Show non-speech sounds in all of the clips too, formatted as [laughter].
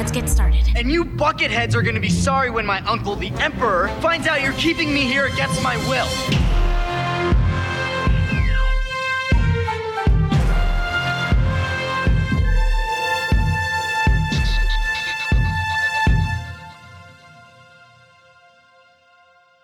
let's get started. And you bucketheads are gonna be sorry when my uncle, the Emperor, finds out you're keeping me here against my will.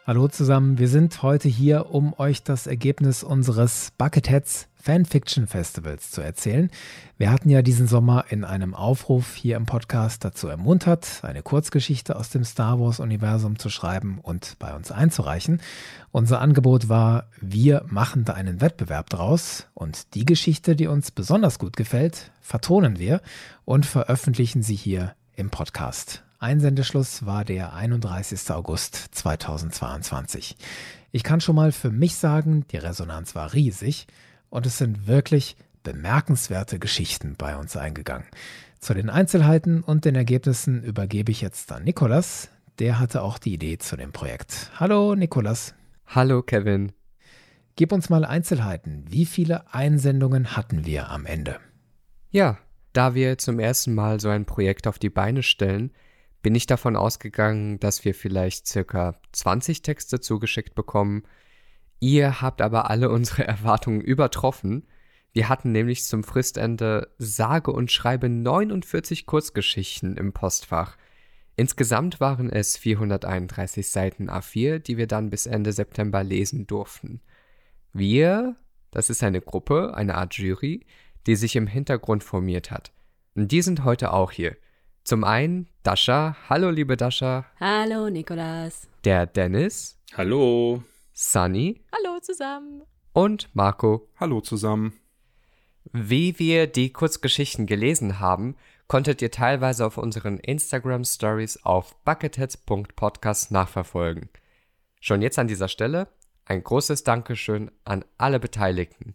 Hallo zusammen, wir sind heute hier, um euch das Ergebnis unseres Bucketheads Fanfiction Festivals zu erzählen. Wir hatten ja diesen Sommer in einem Aufruf hier im Podcast dazu ermuntert, eine Kurzgeschichte aus dem Star Wars-Universum zu schreiben und bei uns einzureichen. Unser Angebot war, wir machen da einen Wettbewerb draus und die Geschichte, die uns besonders gut gefällt, vertonen wir und veröffentlichen sie hier im Podcast. Einsendeschluss war der 31. August 2022. Ich kann schon mal für mich sagen, die Resonanz war riesig und es sind wirklich bemerkenswerte Geschichten bei uns eingegangen. Zu den Einzelheiten und den Ergebnissen übergebe ich jetzt an Nikolas. Der hatte auch die Idee zu dem Projekt. Hallo Nikolas. Hallo Kevin. Gib uns mal Einzelheiten. Wie viele Einsendungen hatten wir am Ende? Ja, da wir zum ersten Mal so ein Projekt auf die Beine stellen, bin ich davon ausgegangen, dass wir vielleicht circa 20 Texte zugeschickt bekommen. Ihr habt aber alle unsere [laughs] Erwartungen übertroffen. Wir hatten nämlich zum Fristende sage und schreibe 49 Kurzgeschichten im Postfach. Insgesamt waren es 431 Seiten A4, die wir dann bis Ende September lesen durften. Wir, das ist eine Gruppe, eine Art Jury, die sich im Hintergrund formiert hat. Und die sind heute auch hier. Zum einen Dasha. Hallo, liebe Dasha. Hallo, Nikolas. Der Dennis. Hallo. Sunny. Hallo zusammen. Und Marco. Hallo zusammen. Wie wir die Kurzgeschichten gelesen haben, konntet ihr teilweise auf unseren Instagram Stories auf bucketheads.podcast nachverfolgen. Schon jetzt an dieser Stelle ein großes Dankeschön an alle Beteiligten.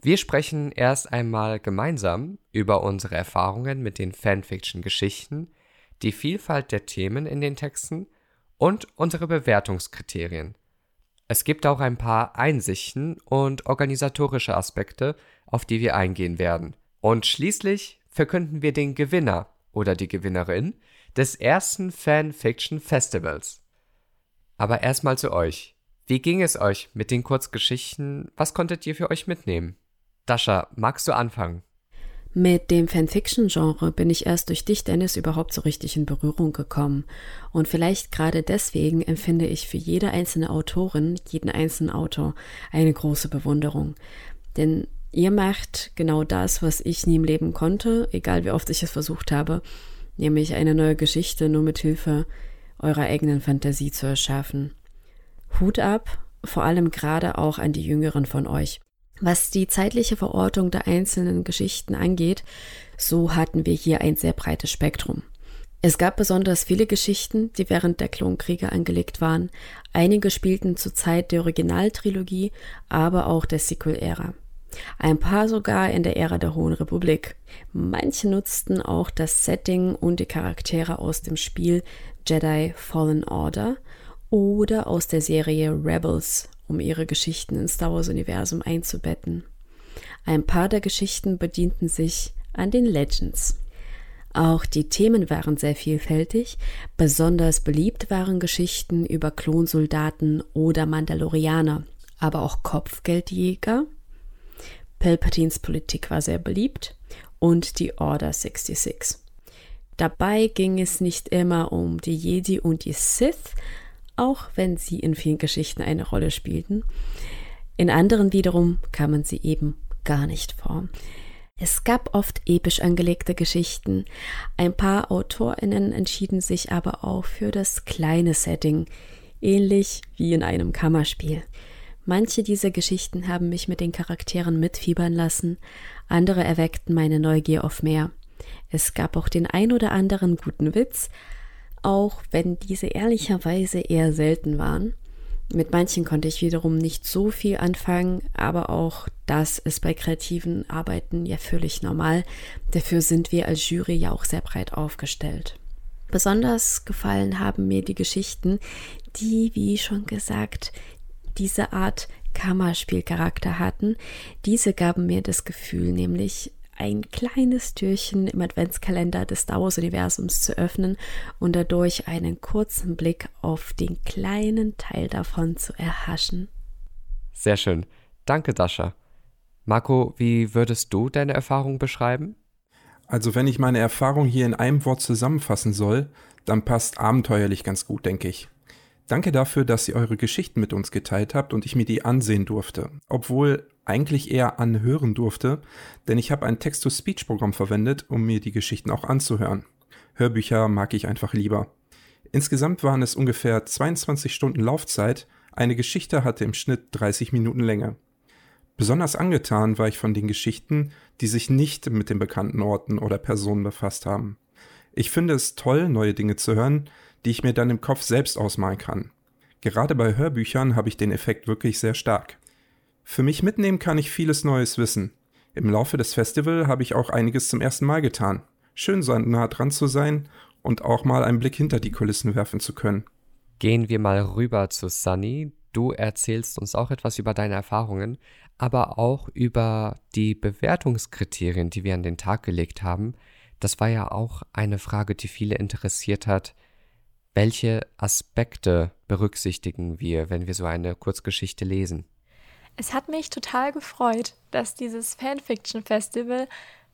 Wir sprechen erst einmal gemeinsam über unsere Erfahrungen mit den Fanfiction-Geschichten, die Vielfalt der Themen in den Texten und unsere Bewertungskriterien. Es gibt auch ein paar Einsichten und organisatorische Aspekte, auf die wir eingehen werden. Und schließlich verkünden wir den Gewinner oder die Gewinnerin des ersten Fanfiction Festivals. Aber erstmal zu euch. Wie ging es euch mit den Kurzgeschichten? Was konntet ihr für euch mitnehmen? Dasha, magst du anfangen? Mit dem Fanfiction-Genre bin ich erst durch dich, Dennis, überhaupt so richtig in Berührung gekommen. Und vielleicht gerade deswegen empfinde ich für jede einzelne Autorin, jeden einzelnen Autor eine große Bewunderung. Denn ihr macht genau das, was ich nie im Leben konnte, egal wie oft ich es versucht habe, nämlich eine neue Geschichte nur mit Hilfe eurer eigenen Fantasie zu erschaffen. Hut ab, vor allem gerade auch an die Jüngeren von euch. Was die zeitliche Verortung der einzelnen Geschichten angeht, so hatten wir hier ein sehr breites Spektrum. Es gab besonders viele Geschichten, die während der Klonkriege angelegt waren. Einige spielten zur Zeit der Originaltrilogie, aber auch der Sequel-Ära. Ein paar sogar in der Ära der Hohen Republik. Manche nutzten auch das Setting und die Charaktere aus dem Spiel Jedi Fallen Order oder aus der Serie Rebels um ihre Geschichten ins Star Wars-Universum einzubetten. Ein paar der Geschichten bedienten sich an den Legends. Auch die Themen waren sehr vielfältig. Besonders beliebt waren Geschichten über Klonsoldaten oder Mandalorianer, aber auch Kopfgeldjäger. Palpatines Politik war sehr beliebt und die Order 66. Dabei ging es nicht immer um die Jedi und die Sith, auch wenn sie in vielen Geschichten eine Rolle spielten. In anderen wiederum kamen sie eben gar nicht vor. Es gab oft episch angelegte Geschichten. Ein paar AutorInnen entschieden sich aber auch für das kleine Setting, ähnlich wie in einem Kammerspiel. Manche dieser Geschichten haben mich mit den Charakteren mitfiebern lassen, andere erweckten meine Neugier auf mehr. Es gab auch den ein oder anderen guten Witz, auch wenn diese ehrlicherweise eher selten waren. Mit manchen konnte ich wiederum nicht so viel anfangen, aber auch das ist bei kreativen Arbeiten ja völlig normal. Dafür sind wir als Jury ja auch sehr breit aufgestellt. Besonders gefallen haben mir die Geschichten, die, wie schon gesagt, diese Art Kammerspielcharakter hatten. Diese gaben mir das Gefühl, nämlich ein kleines Türchen im Adventskalender des Star Wars-Universums zu öffnen und dadurch einen kurzen Blick auf den kleinen Teil davon zu erhaschen. Sehr schön. Danke, Dasha. Marco, wie würdest du deine Erfahrung beschreiben? Also, wenn ich meine Erfahrung hier in einem Wort zusammenfassen soll, dann passt abenteuerlich ganz gut, denke ich. Danke dafür, dass ihr eure Geschichten mit uns geteilt habt und ich mir die ansehen durfte. Obwohl eigentlich eher anhören durfte, denn ich habe ein Text-to-Speech-Programm verwendet, um mir die Geschichten auch anzuhören. Hörbücher mag ich einfach lieber. Insgesamt waren es ungefähr 22 Stunden Laufzeit, eine Geschichte hatte im Schnitt 30 Minuten Länge. Besonders angetan war ich von den Geschichten, die sich nicht mit den bekannten Orten oder Personen befasst haben. Ich finde es toll, neue Dinge zu hören, die ich mir dann im Kopf selbst ausmalen kann. Gerade bei Hörbüchern habe ich den Effekt wirklich sehr stark. Für mich mitnehmen kann ich vieles Neues wissen. Im Laufe des Festivals habe ich auch einiges zum ersten Mal getan. Schön so nah dran zu sein und auch mal einen Blick hinter die Kulissen werfen zu können. Gehen wir mal rüber zu Sunny. Du erzählst uns auch etwas über deine Erfahrungen, aber auch über die Bewertungskriterien, die wir an den Tag gelegt haben. Das war ja auch eine Frage, die viele interessiert hat. Welche Aspekte berücksichtigen wir, wenn wir so eine Kurzgeschichte lesen? Es hat mich total gefreut, dass dieses Fanfiction Festival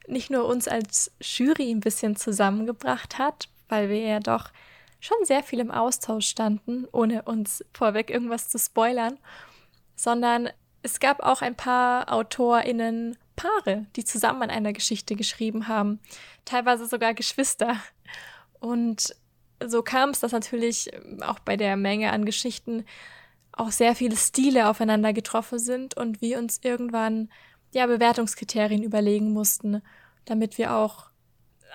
nicht nur uns als Jury ein bisschen zusammengebracht hat, weil wir ja doch schon sehr viel im Austausch standen, ohne uns vorweg irgendwas zu spoilern, sondern es gab auch ein paar AutorInnen Paare, die zusammen an einer Geschichte geschrieben haben, teilweise sogar Geschwister. Und so kam es, dass natürlich auch bei der Menge an Geschichten auch sehr viele Stile aufeinander getroffen sind und wir uns irgendwann ja Bewertungskriterien überlegen mussten, damit wir auch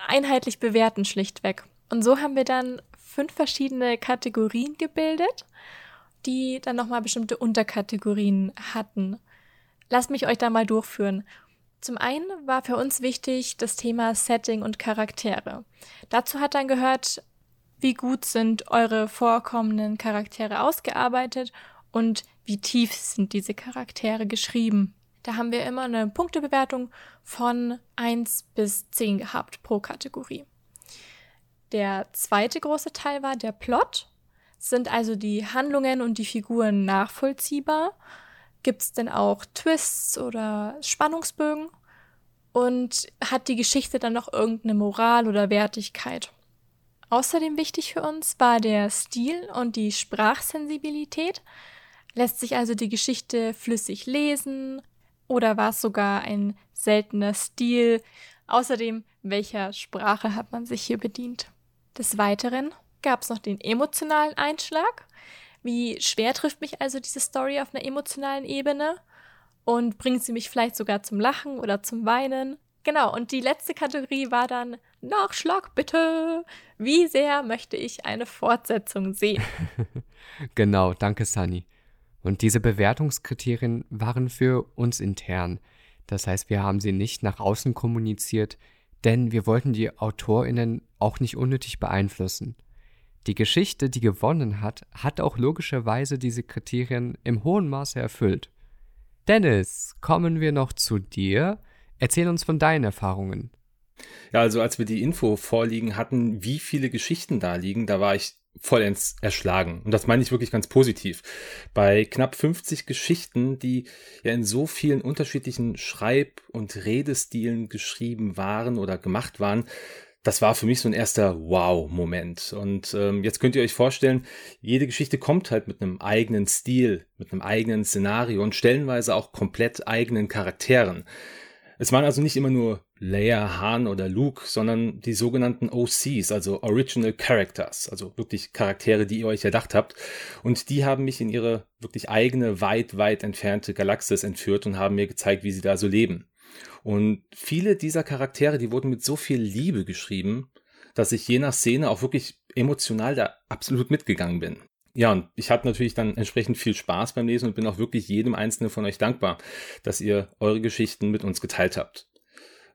einheitlich bewerten schlichtweg. Und so haben wir dann fünf verschiedene Kategorien gebildet, die dann nochmal bestimmte Unterkategorien hatten. Lasst mich euch da mal durchführen. Zum einen war für uns wichtig das Thema Setting und Charaktere. Dazu hat dann gehört, wie gut sind eure vorkommenden Charaktere ausgearbeitet und wie tief sind diese Charaktere geschrieben. Da haben wir immer eine Punktebewertung von 1 bis 10 gehabt pro Kategorie. Der zweite große Teil war der Plot. Sind also die Handlungen und die Figuren nachvollziehbar? Gibt es denn auch Twists oder Spannungsbögen? Und hat die Geschichte dann noch irgendeine Moral oder Wertigkeit? Außerdem wichtig für uns war der Stil und die Sprachsensibilität. Lässt sich also die Geschichte flüssig lesen oder war es sogar ein seltener Stil? Außerdem, welcher Sprache hat man sich hier bedient? Des Weiteren gab es noch den emotionalen Einschlag. Wie schwer trifft mich also diese Story auf einer emotionalen Ebene? Und bringt sie mich vielleicht sogar zum Lachen oder zum Weinen? Genau, und die letzte Kategorie war dann Nachschlag bitte. Wie sehr möchte ich eine Fortsetzung sehen? [laughs] genau, danke Sunny. Und diese Bewertungskriterien waren für uns intern. Das heißt, wir haben sie nicht nach außen kommuniziert, denn wir wollten die Autorinnen auch nicht unnötig beeinflussen. Die Geschichte, die gewonnen hat, hat auch logischerweise diese Kriterien im hohen Maße erfüllt. Dennis, kommen wir noch zu dir. Erzähl uns von deinen Erfahrungen. Ja, also als wir die Info vorliegen hatten, wie viele Geschichten da liegen, da war ich vollends erschlagen. Und das meine ich wirklich ganz positiv. Bei knapp 50 Geschichten, die ja in so vielen unterschiedlichen Schreib- und Redestilen geschrieben waren oder gemacht waren, das war für mich so ein erster Wow-Moment. Und ähm, jetzt könnt ihr euch vorstellen, jede Geschichte kommt halt mit einem eigenen Stil, mit einem eigenen Szenario und stellenweise auch komplett eigenen Charakteren. Es waren also nicht immer nur Leia, Han oder Luke, sondern die sogenannten OCs, also Original Characters, also wirklich Charaktere, die ihr euch erdacht habt. Und die haben mich in ihre wirklich eigene, weit, weit entfernte Galaxis entführt und haben mir gezeigt, wie sie da so leben. Und viele dieser Charaktere, die wurden mit so viel Liebe geschrieben, dass ich je nach Szene auch wirklich emotional da absolut mitgegangen bin. Ja, und ich hatte natürlich dann entsprechend viel Spaß beim Lesen und bin auch wirklich jedem einzelnen von euch dankbar, dass ihr eure Geschichten mit uns geteilt habt.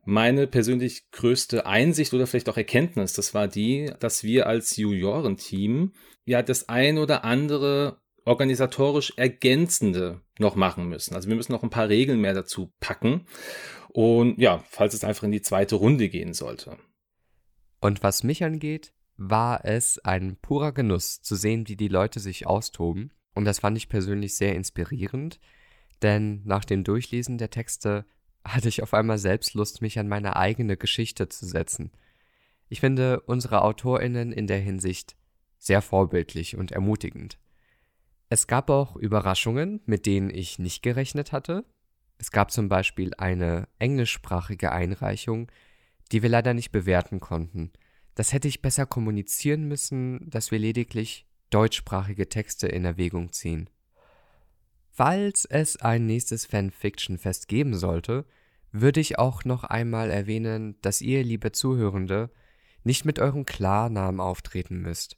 Meine persönlich größte Einsicht oder vielleicht auch Erkenntnis, das war die, dass wir als Juniorenteam ja das ein oder andere organisatorisch ergänzende noch machen müssen. Also wir müssen noch ein paar Regeln mehr dazu packen. Und ja, falls es einfach in die zweite Runde gehen sollte. Und was mich angeht, war es ein purer Genuss zu sehen, wie die Leute sich austoben. Und das fand ich persönlich sehr inspirierend, denn nach dem Durchlesen der Texte hatte ich auf einmal selbst Lust, mich an meine eigene Geschichte zu setzen. Ich finde unsere Autorinnen in der Hinsicht sehr vorbildlich und ermutigend. Es gab auch Überraschungen, mit denen ich nicht gerechnet hatte. Es gab zum Beispiel eine englischsprachige Einreichung, die wir leider nicht bewerten konnten. Das hätte ich besser kommunizieren müssen, dass wir lediglich deutschsprachige Texte in Erwägung ziehen. Falls es ein nächstes Fanfiction-Fest geben sollte, würde ich auch noch einmal erwähnen, dass ihr, liebe Zuhörende, nicht mit eurem Klarnamen auftreten müsst.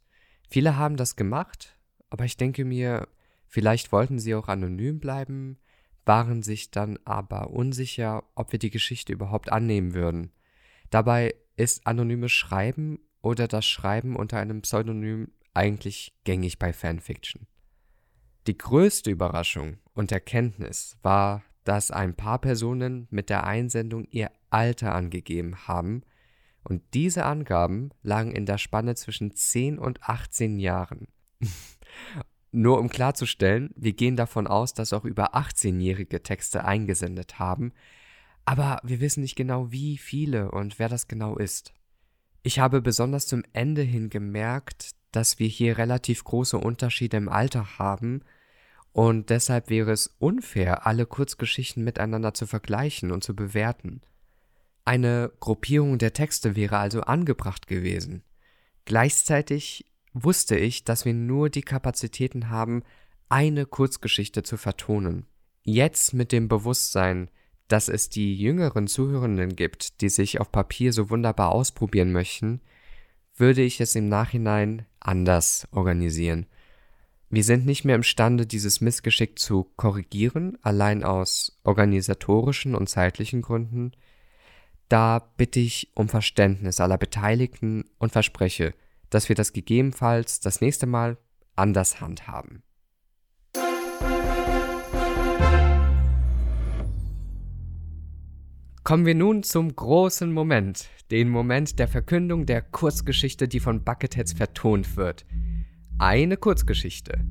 Viele haben das gemacht, aber ich denke mir, vielleicht wollten sie auch anonym bleiben, waren sich dann aber unsicher, ob wir die Geschichte überhaupt annehmen würden. Dabei ist anonymes Schreiben oder das Schreiben unter einem Pseudonym eigentlich gängig bei Fanfiction. Die größte Überraschung und Erkenntnis war, dass ein paar Personen mit der Einsendung ihr Alter angegeben haben, und diese Angaben lagen in der Spanne zwischen 10 und 18 Jahren. [laughs] Nur um klarzustellen, wir gehen davon aus, dass auch über 18-jährige Texte eingesendet haben, aber wir wissen nicht genau, wie viele und wer das genau ist. Ich habe besonders zum Ende hin gemerkt, dass wir hier relativ große Unterschiede im Alter haben und deshalb wäre es unfair, alle Kurzgeschichten miteinander zu vergleichen und zu bewerten. Eine Gruppierung der Texte wäre also angebracht gewesen. Gleichzeitig wusste ich, dass wir nur die Kapazitäten haben, eine Kurzgeschichte zu vertonen. Jetzt mit dem Bewusstsein, dass es die jüngeren Zuhörenden gibt, die sich auf Papier so wunderbar ausprobieren möchten, würde ich es im Nachhinein anders organisieren. Wir sind nicht mehr imstande, dieses Missgeschick zu korrigieren, allein aus organisatorischen und zeitlichen Gründen. Da bitte ich um Verständnis aller Beteiligten und verspreche, dass wir das gegebenenfalls das nächste Mal anders handhaben. Kommen wir nun zum großen Moment, den Moment der Verkündung der Kurzgeschichte, die von Bucketheads vertont wird. Eine Kurzgeschichte,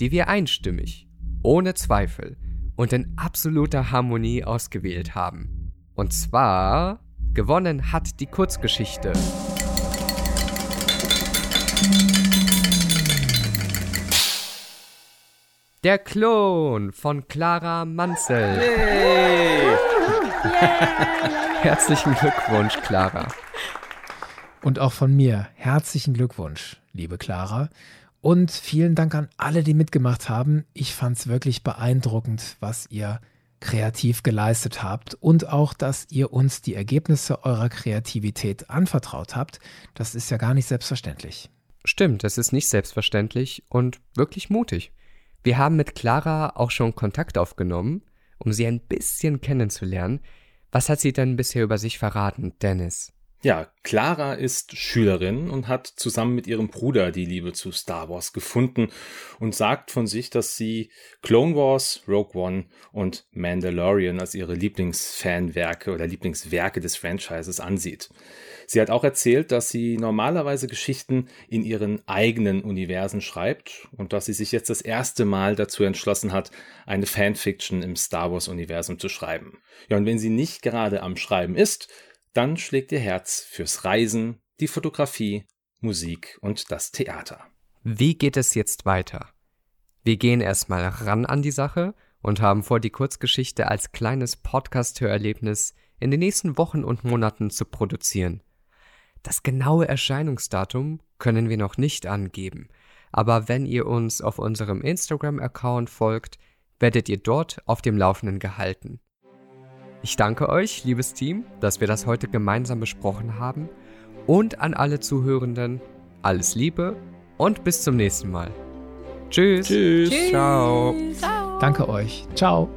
die wir einstimmig, ohne Zweifel und in absoluter Harmonie ausgewählt haben. Und zwar gewonnen hat die Kurzgeschichte. Der Klon von Clara Manzel. Yay. [laughs] Herzlichen Glückwunsch, Clara. Und auch von mir herzlichen Glückwunsch, liebe Clara. Und vielen Dank an alle, die mitgemacht haben. Ich fand es wirklich beeindruckend, was ihr kreativ geleistet habt und auch, dass ihr uns die Ergebnisse eurer Kreativität anvertraut habt. Das ist ja gar nicht selbstverständlich. Stimmt, es ist nicht selbstverständlich und wirklich mutig. Wir haben mit Clara auch schon Kontakt aufgenommen um sie ein bisschen kennenzulernen. Was hat sie denn bisher über sich verraten, Dennis? Ja, Clara ist Schülerin und hat zusammen mit ihrem Bruder die Liebe zu Star Wars gefunden und sagt von sich, dass sie Clone Wars, Rogue One und Mandalorian als ihre Lieblingsfanwerke oder Lieblingswerke des Franchises ansieht. Sie hat auch erzählt, dass sie normalerweise Geschichten in ihren eigenen Universen schreibt und dass sie sich jetzt das erste Mal dazu entschlossen hat, eine Fanfiction im Star Wars Universum zu schreiben. Ja, und wenn sie nicht gerade am Schreiben ist, dann schlägt ihr Herz fürs Reisen, die Fotografie, Musik und das Theater. Wie geht es jetzt weiter? Wir gehen erstmal ran an die Sache und haben vor, die Kurzgeschichte als kleines Podcast-Hörerlebnis in den nächsten Wochen und Monaten zu produzieren. Das genaue Erscheinungsdatum können wir noch nicht angeben, aber wenn ihr uns auf unserem Instagram-Account folgt, werdet ihr dort auf dem Laufenden gehalten. Ich danke euch, liebes Team, dass wir das heute gemeinsam besprochen haben und an alle Zuhörenden alles Liebe und bis zum nächsten Mal. Tschüss. Tschüss. Ciao. Ciao. Danke euch. Ciao.